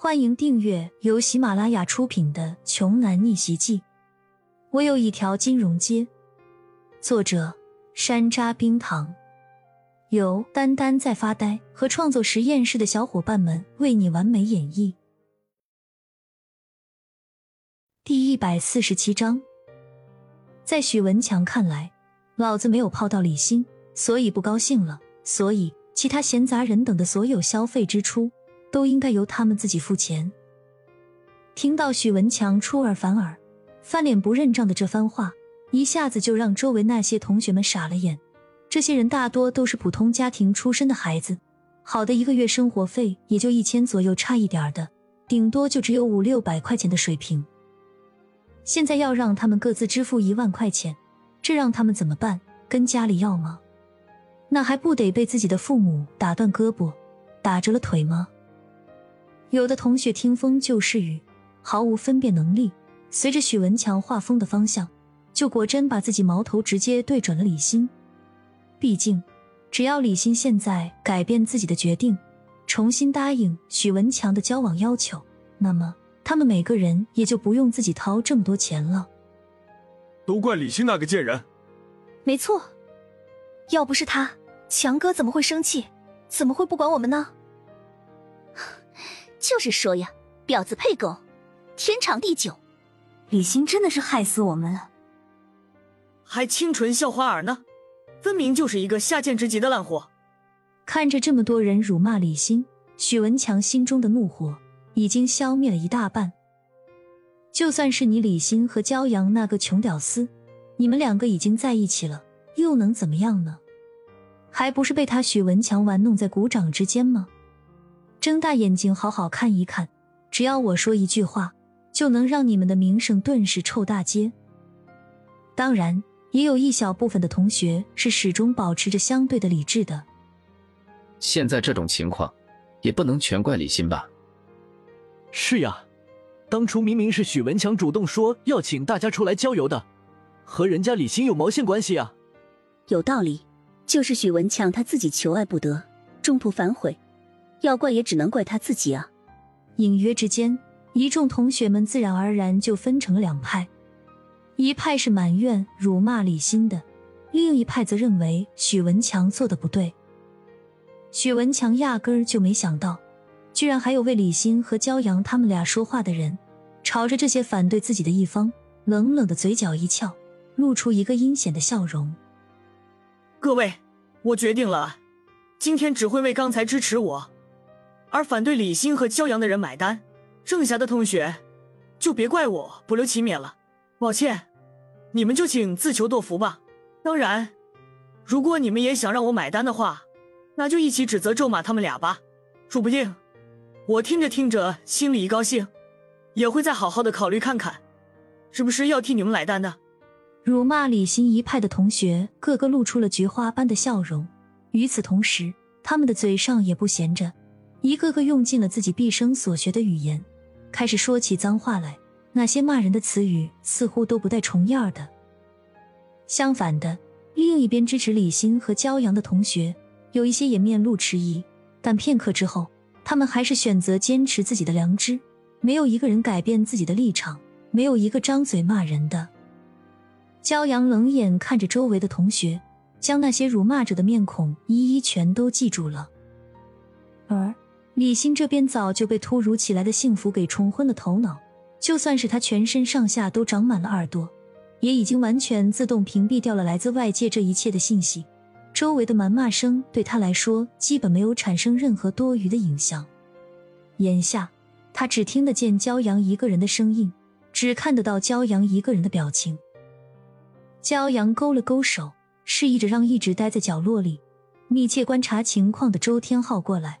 欢迎订阅由喜马拉雅出品的《穷男逆袭记》。我有一条金融街。作者：山楂冰糖，由丹丹在发呆和创作实验室的小伙伴们为你完美演绎。第一百四十七章，在许文强看来，老子没有泡到李欣，所以不高兴了，所以其他闲杂人等的所有消费支出。都应该由他们自己付钱。听到许文强出尔反尔、翻脸不认账的这番话，一下子就让周围那些同学们傻了眼。这些人大多都是普通家庭出身的孩子，好的一个月生活费也就一千左右，差一点的，顶多就只有五六百块钱的水平。现在要让他们各自支付一万块钱，这让他们怎么办？跟家里要吗？那还不得被自己的父母打断胳膊、打折了腿吗？有的同学听风就是雨，毫无分辨能力。随着许文强画风的方向，就果真把自己矛头直接对准了李欣。毕竟，只要李欣现在改变自己的决定，重新答应许文强的交往要求，那么他们每个人也就不用自己掏这么多钱了。都怪李欣那个贱人！没错，要不是他，强哥怎么会生气？怎么会不管我们呢？就是说呀，婊子配狗，天长地久。李欣真的是害死我们了，还清纯校花儿呢，分明就是一个下贱之极的烂货。看着这么多人辱骂李欣，许文强心中的怒火已经消灭了一大半。就算是你李欣和骄阳那个穷屌丝，你们两个已经在一起了，又能怎么样呢？还不是被他许文强玩弄在股掌之间吗？睁大眼睛，好好看一看。只要我说一句话，就能让你们的名声顿时臭大街。当然，也有一小部分的同学是始终保持着相对的理智的。现在这种情况，也不能全怪李欣吧？是呀，当初明明是许文强主动说要请大家出来郊游的，和人家李欣有毛线关系啊？有道理，就是许文强他自己求爱不得，中途反悔。要怪也只能怪他自己啊！隐约之间，一众同学们自然而然就分成了两派：一派是埋怨、辱骂李欣的，另一派则认为许文强做的不对。许文强压根儿就没想到，居然还有为李欣和骄阳他们俩说话的人，朝着这些反对自己的一方，冷冷的嘴角一翘，露出一个阴险的笑容。各位，我决定了，今天只会为刚才支持我。而反对李欣和骄阳的人买单，剩下的同学就别怪我不留情面了，抱歉，你们就请自求多福吧。当然，如果你们也想让我买单的话，那就一起指责咒骂他们俩吧，说不定我听着听着心里一高兴，也会再好好的考虑看看，是不是要替你们买单的。辱骂李欣一派的同学个个露出了菊花般的笑容，与此同时，他们的嘴上也不闲着。一个个用尽了自己毕生所学的语言，开始说起脏话来。那些骂人的词语似乎都不带重样的。相反的，另一边支持李欣和骄阳的同学，有一些也面露迟疑。但片刻之后，他们还是选择坚持自己的良知，没有一个人改变自己的立场，没有一个张嘴骂人的。骄阳冷眼看着周围的同学，将那些辱骂者的面孔一一全都记住了，李欣这边早就被突如其来的幸福给冲昏了头脑，就算是他全身上下都长满了耳朵，也已经完全自动屏蔽掉了来自外界这一切的信息。周围的谩骂声对他来说基本没有产生任何多余的影响。眼下，他只听得见骄阳一个人的声音，只看得到骄阳一个人的表情。骄阳勾了勾手，示意着让一直待在角落里密切观察情况的周天浩过来。